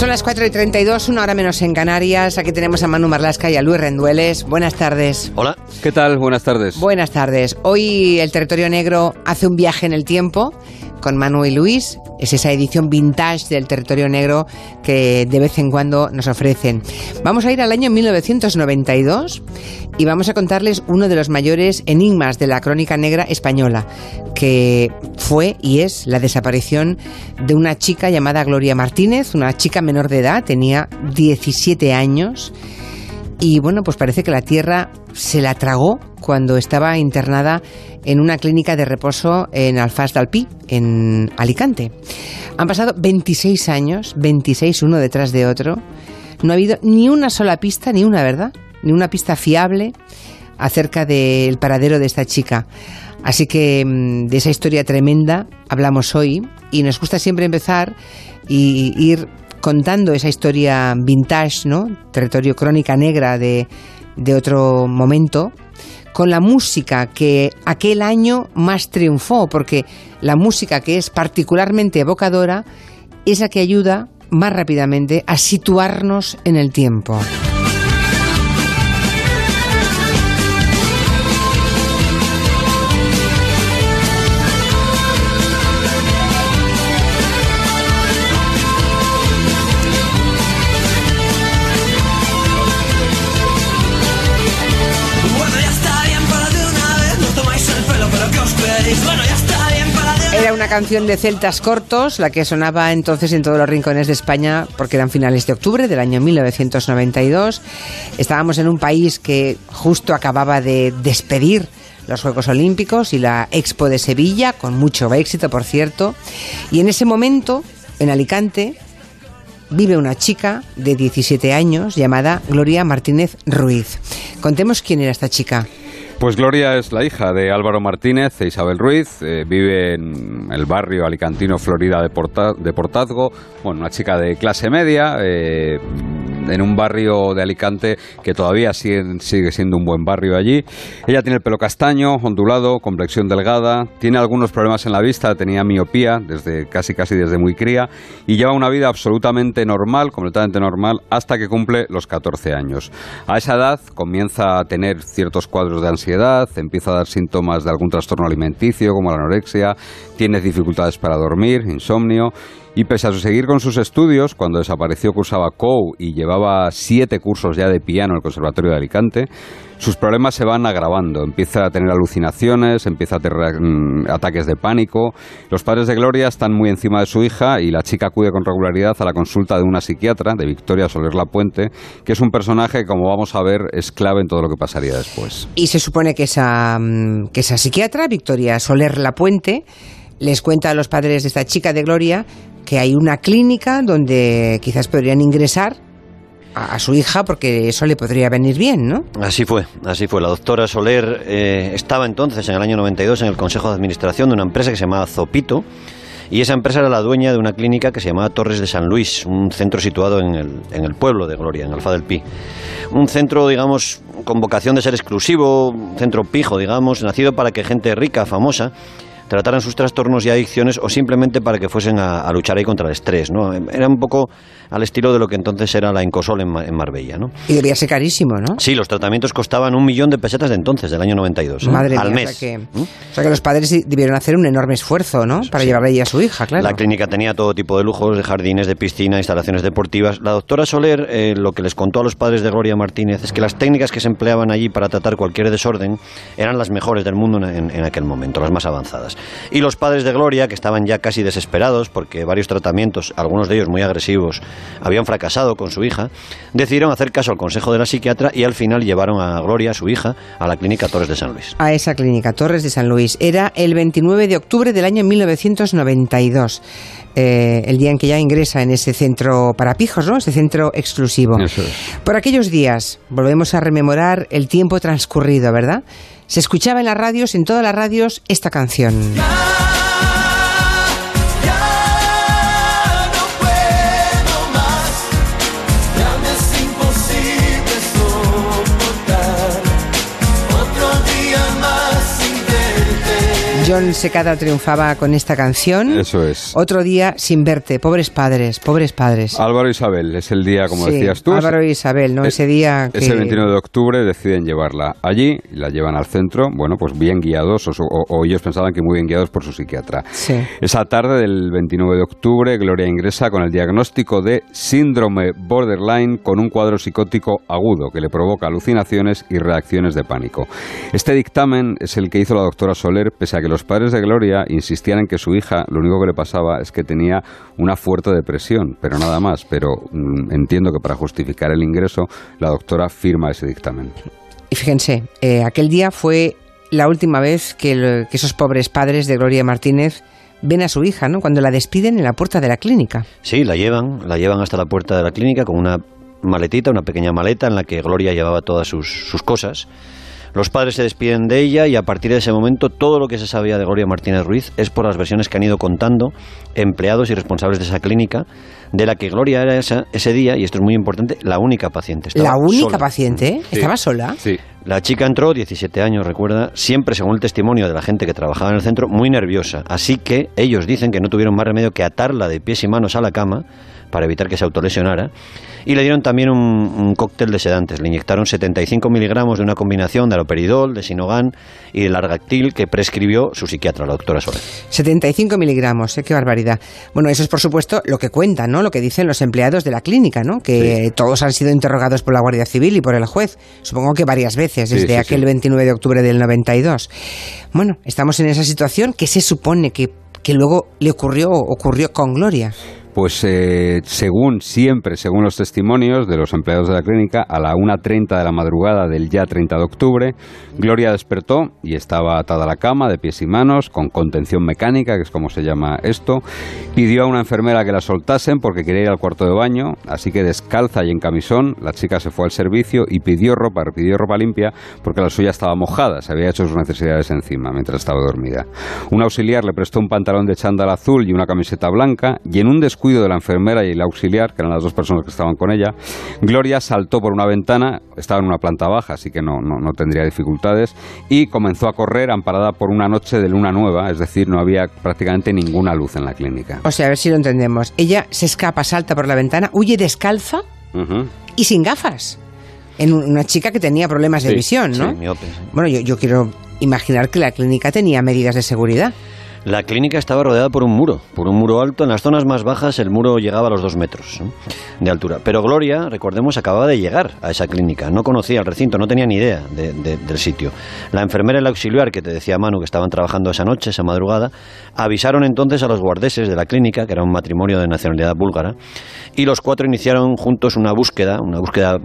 Son las 4 y 32, una hora menos en Canarias. Aquí tenemos a Manu Marlasca y a Luis Rendueles. Buenas tardes. Hola. ¿Qué tal? Buenas tardes. Buenas tardes. Hoy el territorio negro hace un viaje en el tiempo con Manu y Luis. Es esa edición vintage del territorio negro que de vez en cuando nos ofrecen. Vamos a ir al año 1992 y vamos a contarles uno de los mayores enigmas de la crónica negra española, que fue y es la desaparición de una chica llamada Gloria Martínez, una chica menor de edad, tenía 17 años. Y bueno, pues parece que la tierra se la tragó cuando estaba internada en una clínica de reposo en Alfaz d'Alpí, en Alicante. Han pasado 26 años, 26 uno detrás de otro. No ha habido ni una sola pista, ni una, ¿verdad? Ni una pista fiable acerca del paradero de esta chica. Así que mm, de esa historia tremenda hablamos hoy y nos gusta siempre empezar y ir contando esa historia vintage, ¿no? Territorio crónica negra de, de otro momento, con la música que aquel año más triunfó, porque la música que es particularmente evocadora es la que ayuda más rápidamente a situarnos en el tiempo. Una canción de celtas cortos, la que sonaba entonces en todos los rincones de España, porque eran finales de octubre del año 1992. Estábamos en un país que justo acababa de despedir los Juegos Olímpicos y la Expo de Sevilla, con mucho éxito, por cierto. Y en ese momento, en Alicante, vive una chica de 17 años llamada Gloria Martínez Ruiz. Contemos quién era esta chica. Pues Gloria es la hija de Álvaro Martínez e Isabel Ruiz. Eh, vive en el barrio alicantino Florida de, Portazgo. Bueno, una chica de clase media. Eh, en un barrio de Alicante que todavía sigue, siendo un buen barrio allí. Ella tiene el pelo castaño, ondulado, complexión delgada, tiene algunos problemas en la vista, tenía miopía desde casi casi desde muy cría y lleva una vida absolutamente normal, completamente normal, hasta que cumple los 14 años. A esa edad comienza a tener ciertos cuadros de ansiedad, empieza a dar síntomas de algún trastorno alimenticio como la anorexia, tiene dificultades para dormir, insomnio y pese a seguir con sus estudios, cuando desapareció cursaba COU y llevaba siete cursos ya de piano en el Conservatorio de Alicante, sus problemas se van agravando. Empieza a tener alucinaciones, empieza a tener mm, ataques de pánico. Los padres de Gloria están muy encima de su hija y la chica acude con regularidad a la consulta de una psiquiatra, de Victoria Soler Lapuente, que es un personaje que, como vamos a ver, es clave en todo lo que pasaría después. Y se supone que esa, mm, que esa psiquiatra, Victoria Soler Lapuente, les cuenta a los padres de esta chica de Gloria que hay una clínica donde quizás podrían ingresar a, su hija porque eso le podría venir bien, ¿no? Así fue, así fue. La doctora Soler eh, estaba entonces, en el año 92, en el Consejo de Administración de una empresa que se llamaba Zopito. Y esa empresa era la dueña de una clínica que se llamaba Torres de San Luis, un centro situado en el, en el pueblo de Gloria, en Alfa del Pi. Un centro, digamos, con vocación de ser exclusivo, un centro pijo, digamos, nacido para que gente rica, famosa, trataran sus trastornos y adicciones o simplemente para que fuesen a, luchar ahí contra el estrés. ¿no? Era un poco al estilo de lo que entonces era la Incosol en, Marbella. ¿no? Y debía ser carísimo, ¿no? Sí, los tratamientos costaban un millón de pesetas de entonces, del año 92. ¿eh? Madre al mía, mes. O sea, que, o sea, que, los padres debieron hacer un enorme esfuerzo, ¿no? Para llevarle ahí a su hija, claro. La clínica tenía todo tipo de lujos, de jardines, de piscina, instalaciones deportivas. La doctora Soler eh, lo que les contó a los padres de Gloria Martínez es que las técnicas que se empleaban allí para tratar cualquier desorden eran las mejores del mundo en, en aquel momento, las más avanzadas. Y los padres de Gloria, que estaban ya casi desesperados porque varios tratamientos, algunos de ellos muy agresivos, habían fracasado con su hija, decidieron hacer caso al consejo de la psiquiatra y al final llevaron a Gloria, su hija, a la clínica Torres de San Luis. A esa clínica Torres de San Luis. Era el 29 de octubre del año 1992. Eh, el día en que ya ingresa en ese centro para pijos, ¿no? Ese centro exclusivo. Por aquellos días, volvemos a rememorar el tiempo transcurrido, ¿verdad? Se escuchaba en las radios, en todas las radios, esta canción. Secada triunfaba con esta canción. Eso es. Otro día sin verte, pobres padres, pobres padres. Álvaro e Isabel, es el día, como Sí, decías tú. Álvaro e Isabel, ¿no? Ese día que... Ese 29 de octubre deciden llevarla allí y la llevan al centro, bueno, pues bien guiados, o, o- o ellos pensaban que muy bien guiados por su psiquiatra. Sí. Esa tarde del 29 de octubre, Gloria ingresa con el diagnóstico de síndrome borderline con un cuadro psicótico agudo que le provoca alucinaciones y reacciones de pánico. Este dictamen es el que hizo la doctora Soler, pese a que los padres de Gloria insistían en que su hija lo único que le pasaba es que tenía una fuerte depresión, pero nada más. Pero mm, entiendo que para justificar el ingreso, la doctora firma ese dictamen. Y fíjense, eh, aquel día fue la última vez que, el- que esos pobres padres de Gloria Martínez ven a su hija, ¿no? Cuando la despiden en la puerta de la clínica. Sí, la llevan, la llevan hasta la puerta de la clínica con una maletita, una pequeña maleta en la que Gloria llevaba todas sus, sus cosas. Los padres se despiden de ella y a partir de ese momento todo lo que se sabía de Gloria Martínez Ruiz es por las versiones que han ido contando empleados y responsables de esa clínica, de la que Gloria era esa- ese día, y esto es muy importante, la única paciente. Estaba la única sola. paciente. Sí. Estaba sola. Sí. La chica entró, 17 años, recuerda, siempre según el testimonio de la gente que trabajaba en el centro, muy nerviosa. Así que ellos dicen que no tuvieron más remedio que atarla de pies y manos a la cama para evitar que se autolesionara. Y le dieron también un, un cóctel de sedantes. Le inyectaron 75 miligramos de una combinación de aloperidol, de sinogan y de largactil que prescribió su psiquiatra, la doctora Soler. 75 miligramos, ¿eh? qué barbaridad. Bueno, eso es por supuesto lo que cuentan, ¿no? Lo que dicen los empleados de la clínica, ¿no? Que todos han sido interrogados por la Guardia Civil y por el juez. Supongo que varias veces, desde sí, aquel sí. 29 de octubre del 92. Bueno, estamos en esa situación que se supone que, que luego le ocurrió, ocurrió con Gloria. Pues eh, según siempre, según los testimonios de los empleados de la clínica, a la 1.30 de la madrugada del ya 30 de octubre, Gloria despertó y estaba atada a la cama de pies y manos, con contención mecánica, que es como se llama esto. Pidió a una enfermera que la soltasen porque quería ir al cuarto de baño, así que descalza y en camisón, la chica se fue al servicio y pidió ropa, pidió ropa limpia porque la suya estaba mojada, se había hecho sus necesidades encima mientras estaba dormida. Un auxiliar le prestó un pantalón de chándal azul y una camiseta blanca y en un descuido de la enfermera y el auxiliar, que eran las dos personas que estaban con ella, Gloria saltó por una ventana, estaba en una planta baja, así que no, no, no tendría dificultades, y comenzó a correr amparada por una noche de luna nueva, es decir, no había prácticamente ninguna luz en la clínica. O sea, a ver si lo entendemos. Ella se escapa, salta por la ventana, huye descalza y sin gafas. En un- una chica que tenía problemas de Sí, visión, ¿no? Sí, miope, sí. Bueno, yo, yo quiero imaginar que la clínica tenía medidas de seguridad. La clínica estaba rodeada por un muro, por un muro alto. En las zonas más bajas el muro llegaba a los dos metros de altura. Pero Gloria, recordemos, acababa de llegar a esa clínica. No conocía el recinto, no tenía ni idea de- de- del sitio. La enfermera y el auxiliar, que te decía Manu, que estaban trabajando esa noche, esa madrugada, avisaron entonces a los guardeses de la clínica, que era un matrimonio de nacionalidad búlgara, y los cuatro iniciaron juntos una búsqueda, una búsqueda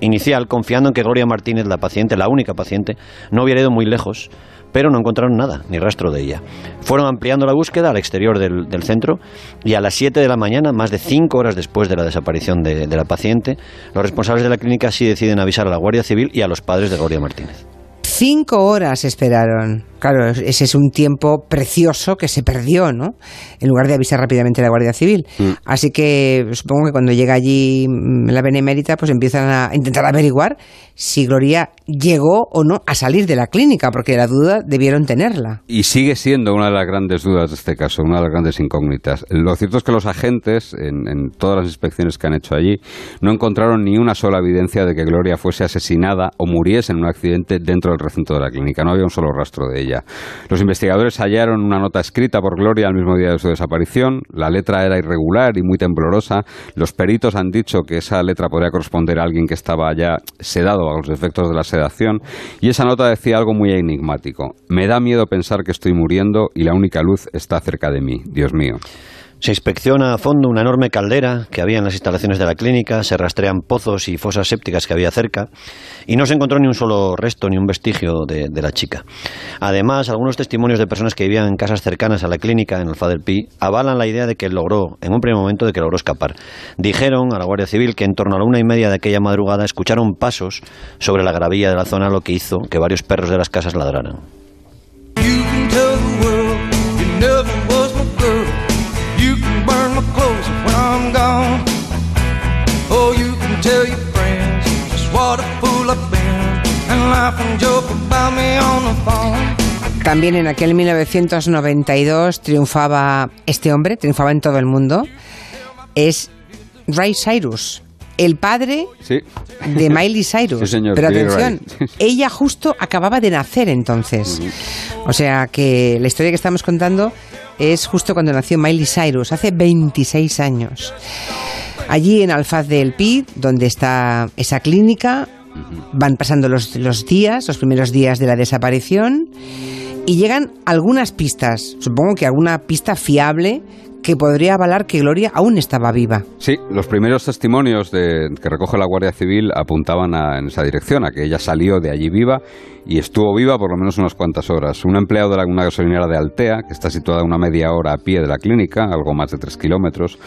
inicial, confiando en que Gloria Martínez, la paciente, la única paciente, no hubiera ido muy lejos pero no encontraron nada, ni rastro de ella. Fueron ampliando la búsqueda al exterior del, centro y a las 7 de la mañana, más de 5 horas después de la desaparición de, de la paciente, los responsables de la clínica sí deciden avisar a la Guardia Civil y a los padres de Gloria Martínez. Cinco horas esperaron. Claro, ese es un tiempo precioso que se perdió, ¿no? En lugar de avisar rápidamente a la Guardia Civil. Mm. Así que supongo que cuando llega allí mm, la Benemérita, pues empiezan a intentar averiguar si Gloria llegó o no a salir de la clínica, porque la duda debieron tenerla. Y sigue siendo una de las grandes dudas de este caso, una de las grandes incógnitas. Lo cierto es que los agentes, en, en todas las inspecciones que han hecho allí, no encontraron ni una sola evidencia de que Gloria fuese asesinada o muriese en un accidente dentro del recinto de la clínica. No había un solo rastro de ella. Los investigadores hallaron una nota escrita por Gloria al mismo día de su desaparición. La letra era irregular y muy temblorosa. Los peritos han dicho que esa letra podría corresponder a alguien que estaba ya sedado a los efectos de la sedación. Y esa nota decía algo muy enigmático. Me da miedo pensar que estoy muriendo y la única luz está cerca de mí. Dios mío. Se inspecciona a fondo una enorme caldera que había en las instalaciones de la clínica, se rastrean pozos y fosas sépticas que había cerca y no se encontró ni un solo resto ni un vestigio de, la chica. Además, algunos testimonios de personas que vivían en casas cercanas a la clínica, en Alfa del Pi, avalan la idea de que logró, en un primer momento, de que logró escapar. Dijeron a la Guardia Civil que en torno a la una y media de aquella madrugada escucharon pasos sobre la gravilla de la zona, lo que hizo que varios perros de las casas ladraran. También en aquel 1992 triunfaba este hombre, triunfaba en todo el mundo. Es Ray Cyrus, el padre Sí. de Miley Cyrus. Sí, señor, Pero atención, ella justo acababa de nacer entonces. O sea que la historia que estamos contando es justo cuando nació Miley Cyrus, hace 26 años. Allí en Alfaz del Pi, donde está esa clínica, van pasando los, los días, los primeros días de la desaparición, y llegan algunas pistas, supongo que alguna pista fiable que podría avalar que Gloria aún estaba viva. Sí, los primeros testimonios de, que recoge la Guardia Civil apuntaban a- en esa dirección, a que ella salió de allí viva y estuvo viva por lo menos unas cuantas horas. Un empleado de una gasolinera de Altea, que está situada una media hora a pie de la clínica, algo más de tres kilómetros,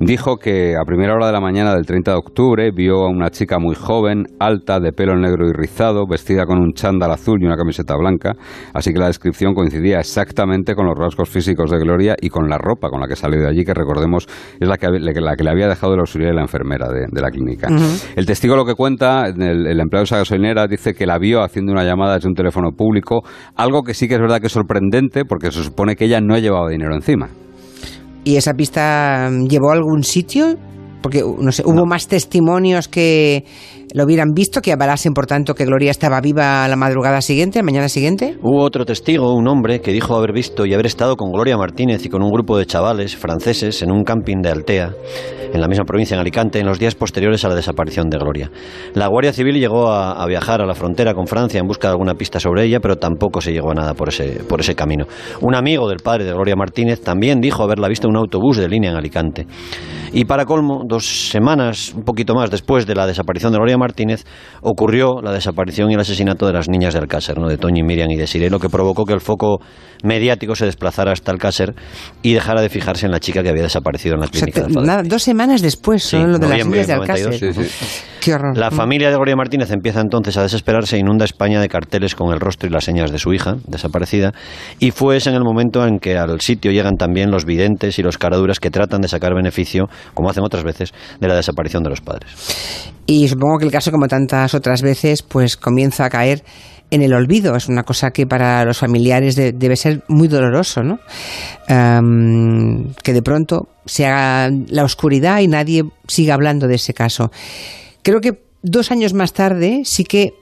dijo que a primera hora de la mañana del 30 de octubre vio a una chica muy joven, alta, de pelo negro y rizado, vestida con un chándal azul y una camiseta blanca, así que la descripción coincidía exactamente con los rasgos físicos de Gloria y con la ropa con la que salió de allí, que recordemos es la que, la que le había dejado el auxiliar y la enfermera de, de la clínica. El testigo lo que cuenta, el, el empleado de esa gasolinera, dice que la vio haciendo una llamada desde un teléfono público, algo que sí que es verdad que es sorprendente porque se supone que ella no llevaba dinero encima. ¿Y esa pista llevó a algún sitio? Porque, no sé, hubo más testimonios que lo hubieran visto, que avalasen, por tanto, que Gloria estaba viva la madrugada siguiente, mañana siguiente. Hubo otro testigo, un hombre, que dijo haber visto y haber estado con Gloria Martínez y con un grupo de chavales franceses en un camping de Altea, en la misma provincia, en Alicante, en los días posteriores a la desaparición de Gloria. La Guardia Civil llegó a, a viajar a la frontera con Francia en busca de alguna pista sobre ella, pero tampoco se llegó a nada por ese, por ese camino. Un amigo del padre de Gloria Martínez también dijo haberla visto en un autobús de línea en Alicante. Y para colmo, dos semanas, un poquito más después de la desaparición de Gloria Martínez, ocurrió la desaparición y el asesinato de las niñas del Alcácer, ¿no? de Toñi, Miriam y Desiree, lo que provocó que el foco mediático se desplazara hasta Alcácer y dejara de fijarse en la chica que había desaparecido en la O sea, clínica. de nada, dos semanas después, Sí, solo lo de las niñas de del 92, Alcácer. Sí, sí. Qué horror. La familia de Gloria Martínez empieza entonces a desesperarse e inunda España de carteles con el rostro y las señas de su hija, desaparecida, y fue ese en el momento en que al sitio llegan también los videntes y los caraduras que tratan de sacar beneficio, como hacen otras veces, de la desaparición de los padres. Y supongo que el caso, como tantas otras veces, pues comienza a caer en el olvido. Es una cosa que para los familiares de- debe ser muy doloroso, ¿no? Que de pronto se haga la oscuridad y nadie siga hablando de ese caso. Creo que dos años más tarde sí que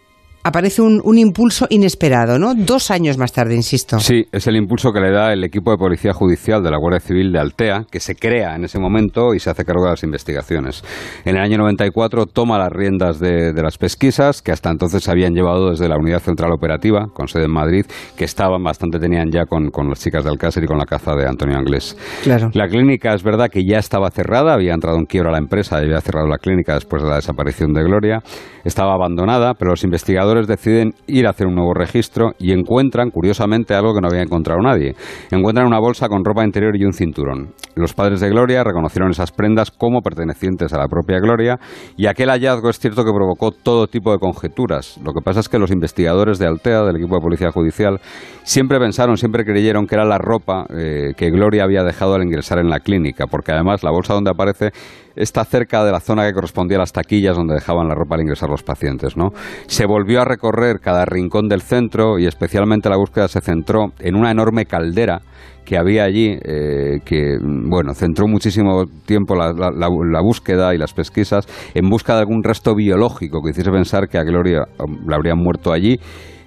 aparece un, un impulso inesperado, ¿no? Dos años más tarde, insisto. Sí, es el impulso que le da el equipo de policía judicial de la Guardia Civil de Altea, que se crea en ese momento y se hace cargo de las investigaciones. En el año 94 toma las riendas de, de las pesquisas, que hasta entonces se habían llevado desde la Unidad Central Operativa, con sede en Madrid, que estaban bastante, tenían ya con, con las chicas de Alcácer y con la caza de Antonio Anglés. Claro. La clínica es verdad que ya estaba cerrada, había entrado en quiebra la empresa y había cerrado la clínica después de la desaparición de Gloria. Estaba abandonada, pero los investigadores deciden ir a hacer un nuevo registro y encuentran, curiosamente, algo que no había encontrado nadie. Encuentran una bolsa con ropa interior y un cinturón. Los padres de Gloria reconocieron esas prendas como pertenecientes a la propia Gloria y aquel hallazgo es cierto que provocó todo tipo de conjeturas. Lo que pasa es que los investigadores de Altea, del equipo de policía judicial, siempre pensaron, siempre creyeron que era la ropa eh, que Gloria había dejado al ingresar en la clínica, porque además la bolsa donde aparece está cerca de la zona que correspondía a las taquillas donde dejaban la ropa al ingresar los pacientes. ¿no? Se volvió a recorrer cada rincón del centro y especialmente la búsqueda se centró en una enorme caldera que había allí, eh, que bueno, centró muchísimo tiempo la, la- la- la búsqueda y las pesquisas en busca de algún resto biológico que hiciese pensar que a Gloria um, la habrían muerto allí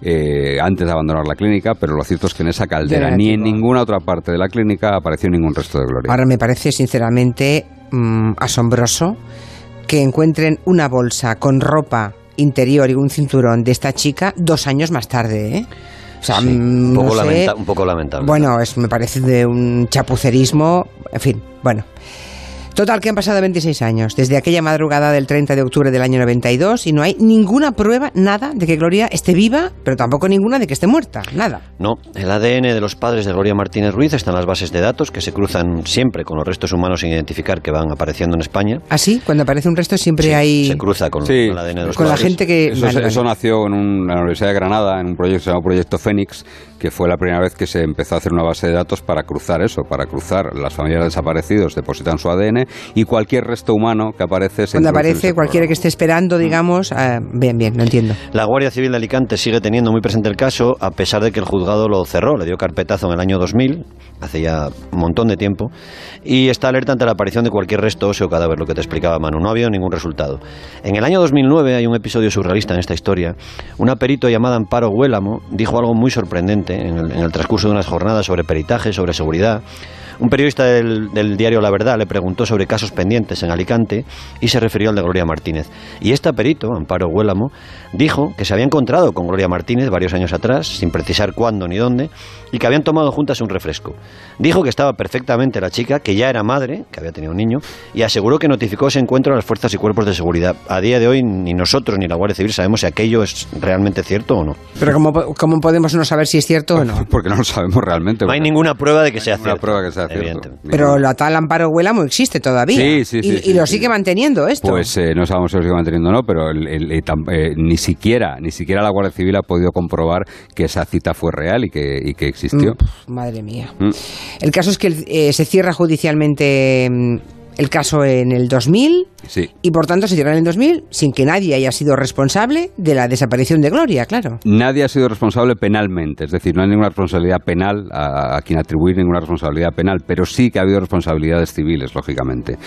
eh, antes de abandonar la clínica, pero lo cierto es que en esa caldera Era ni en ninguna otra parte de la clínica apareció ningún resto de Gloria. Ahora me parece sinceramente mm, asombroso que encuentren una bolsa con ropa interior y un cinturón de esta chica dos años más tarde, ¿eh? O sea, Sí, mm, un, poco no sé. lamenta- un poco lamentable. Bueno, es, me parece de un chapucerismo, en fin, bueno. Total, que han pasado 26 años, desde aquella madrugada del 30 de octubre del año 92, y no hay ninguna prueba, nada, de que Gloria esté viva, pero tampoco ninguna de que esté muerta, nada. No, el ADN de los padres de Gloria Martínez Ruiz está en las bases de datos que se cruzan siempre con los restos humanos sin identificar que van apareciendo en España. Así, cuando aparece un resto siempre Sí, hay... Se cruza con, Sí, con el ADN de los con la padres. gente que... Eso, vale, se- vale. eso nació en, un- en la Universidad de Granada, en un proyecto que se llama Proyecto Fénix, que fue la primera vez que se empezó a hacer una base de datos para cruzar eso, para cruzar las familias de desaparecidos, depositan su ADN y cualquier resto humano que aparece se Cuando aparece cualquiera que esté esperando, digamos, ah, bien, bien, no entiendo. La Guardia Civil de Alicante sigue teniendo muy presente el caso, a pesar de que el juzgado lo cerró, le dio carpetazo en el año 2000, hace ya un montón de tiempo, y está alerta ante la aparición de cualquier resto óseo o cadáver, lo que te explicaba Manu. No ha habido ningún resultado. En el año 2009 hay un episodio surrealista en esta historia. Una perito llamada Amparo Huélamo dijo algo muy sorprendente en el, en el transcurso de unas jornadas sobre peritaje, sobre seguridad. Un periodista del, del diario La Verdad le preguntó sobre casos pendientes en Alicante y se refirió al de Gloria Martínez. Y esta perito, Amparo Huélamo, dijo que se había encontrado con Gloria Martínez varios años atrás, sin precisar cuándo ni dónde, y que habían tomado juntas un refresco. Dijo que estaba perfectamente la chica, que ya era madre, que había tenido un niño, y aseguró que notificó ese encuentro a las fuerzas y cuerpos de seguridad. A día de hoy ni nosotros ni la Guardia Civil sabemos si aquello es realmente cierto o no. Pero ¿cómo, cómo podemos no saber si es cierto o no? Porque no lo sabemos realmente. No hay ninguna prueba de que sea ninguna cierto. prueba que sea cierto. Pero la tal Amparo Huélamo existe todavía. Sí, sí, y, sí, y lo sí. sigue manteniendo esto. Pues eh, no sabemos si lo sigue manteniendo o no, pero el- el- el tam- eh, ni siquiera ni siquiera la Guardia Civil ha podido comprobar que esa cita fue real y que, y que existió. Mm, Madre mía. Mm. El caso es que eh, se cierra judicialmente mm, el caso en el 2000 Sí. y por tanto se cierra en el 2000 sin que nadie haya sido responsable de la desaparición de Gloria, claro. Nadie ha sido responsable penalmente, es decir, no hay ninguna responsabilidad penal a, a quien atribuir ninguna responsabilidad penal, pero sí que ha habido responsabilidades civiles, lógicamente.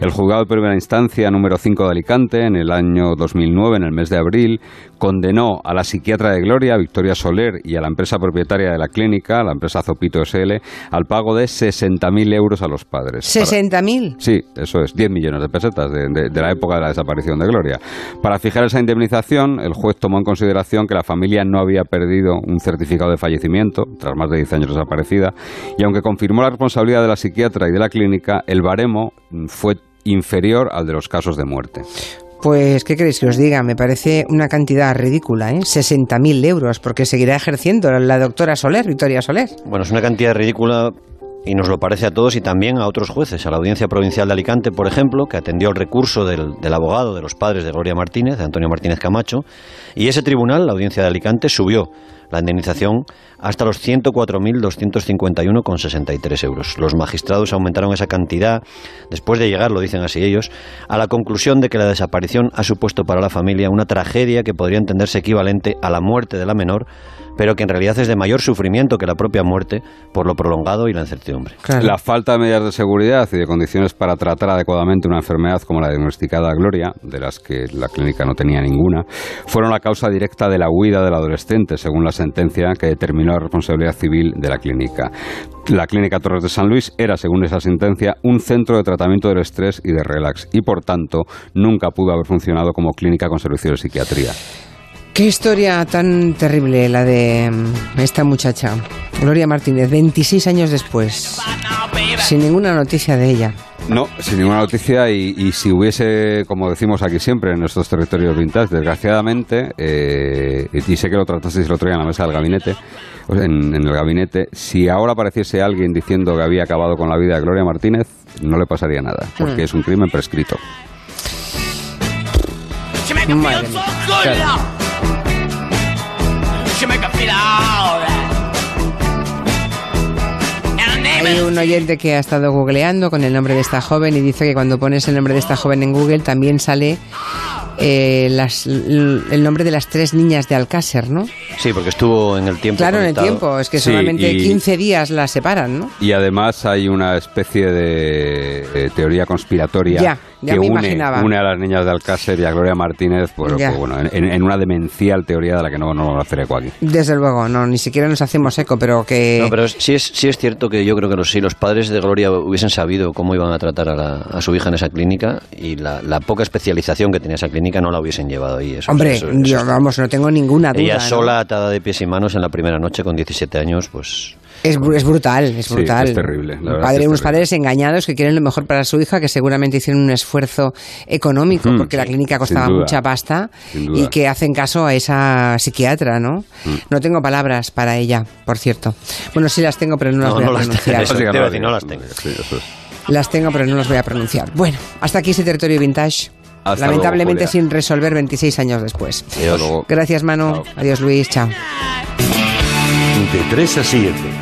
El juzgado de primera instancia número 5 de Alicante, en el año 2009, en el mes de abril, condenó a la psiquiatra de Gloria, Victoria Soler, y a la empresa propietaria de la clínica, la empresa Zopito SL, al pago de 60.000 euros a los padres. Para- 60.000. Sí, eso es, 10 millones de pesetas de, de- de la época de la desaparición de Gloria. Para fijar esa indemnización, el juez tomó en consideración que la familia no había perdido un certificado de fallecimiento, tras más de 10 años desaparecida, y aunque confirmó la responsabilidad de la psiquiatra y de la clínica, el baremo mm, fue inferior al de los casos de muerte. Pues, ¿qué queréis que os diga? Me parece una cantidad ridícula, ¿eh? 60.000 euros, porque seguirá ejerciendo la doctora Soler, Victoria Soler. Bueno, es una cantidad ridícula y nos lo parece a todos y también a otros jueces. A la Audiencia Provincial de Alicante, por ejemplo, que atendió el recurso del, del abogado de los padres de Gloria Martínez, de Antonio Martínez Camacho, y ese tribunal, la Audiencia de Alicante, subió la indemnización hasta los 104.251,63 euros. Los magistrados aumentaron esa cantidad, después de llegar, lo dicen así ellos, a la conclusión de que la desaparición ha supuesto para la familia una tragedia que podría entenderse equivalente a la muerte de la menor, pero que en realidad es de mayor sufrimiento que la propia muerte por lo prolongado y la incertidumbre. Claro. La falta de medidas de seguridad y de condiciones para tratar adecuadamente una enfermedad como la diagnosticada Gloria, de las que la clínica no tenía ninguna, fueron la causa directa de la huida del adolescente, según la sentencia que determinó la responsabilidad civil de la clínica. La clínica Torres de San Luis era, según esa sentencia, un centro de tratamiento del estrés y de relax y, por tanto, nunca pudo haber funcionado como clínica con servicio de psiquiatría. Qué historia tan terrible la de mm, esta muchacha, Gloria Martínez, 26 años después, sin ninguna noticia de ella. No, sin ninguna noticia y, y si hubiese, como decimos aquí siempre, en nuestros territorios vintage, desgraciadamente, eh, y sé que lo tratasteis el otro día en la mesa del gabinete, sea, en, en el gabinete, si ahora apareciese alguien diciendo que había acabado con la vida de Gloria Martínez, no le pasaría nada, porque es un crimen prescrito. Madre mía. Hay un oyente que ha estado googleando con el nombre de esta joven y dice que cuando pones el nombre de esta joven en Google también sale eh, las- el nombre de las tres niñas de Alcácer, ¿no? Sí, porque estuvo en el tiempo. Claro, en el tiempo, es que Sí, solamente y- 15 días las separan, ¿no? Y además hay una especie de eh, teoría conspiratoria Ya, ya que me une, imaginaba. une a las niñas de Alcácer y a Gloria Martínez, pues, pues bueno, en, en una demencial teoría de la que no, no hacer eco aquí. Desde luego, no, ni siquiera nos hacemos eco, pero que... No, pero sí, es, sí es cierto que yo creo que los, si los padres de Gloria hubiesen sabido cómo iban a tratar a, la- a su hija en esa clínica y la, la poca especialización que tenía esa clínica no la hubiesen llevado ahí. Eso, Hombre, eso- eso yo, vamos, no tengo ninguna duda. ella ¿no? sola, atada de pies y manos en la primera noche con 17 años, pues... Es, es brutal, es Sí, brutal. es terrible, la padre- es unos terrible. padres engañados que quieren lo mejor para su hija, que seguramente hicieron un esfuerzo económico, Mm, porque la sí, clínica costaba duda, mucha pasta, y que hacen caso a esa psiquiatra, ¿no? Mm. No tengo palabras para ella, por cierto. Bueno, sí las tengo, pero no las No, voy no a las pronunciar. Eso Así que te iba a no las tengo. Sí, eso es. Las tengo, pero no las voy a pronunciar. Bueno, hasta aquí este territorio vintage. Hasta Lamentablemente luego, sin resolver 26 años después. Luego. Gracias, Manu. Chao. Adiós, Luis. Chao. De 3 a 7.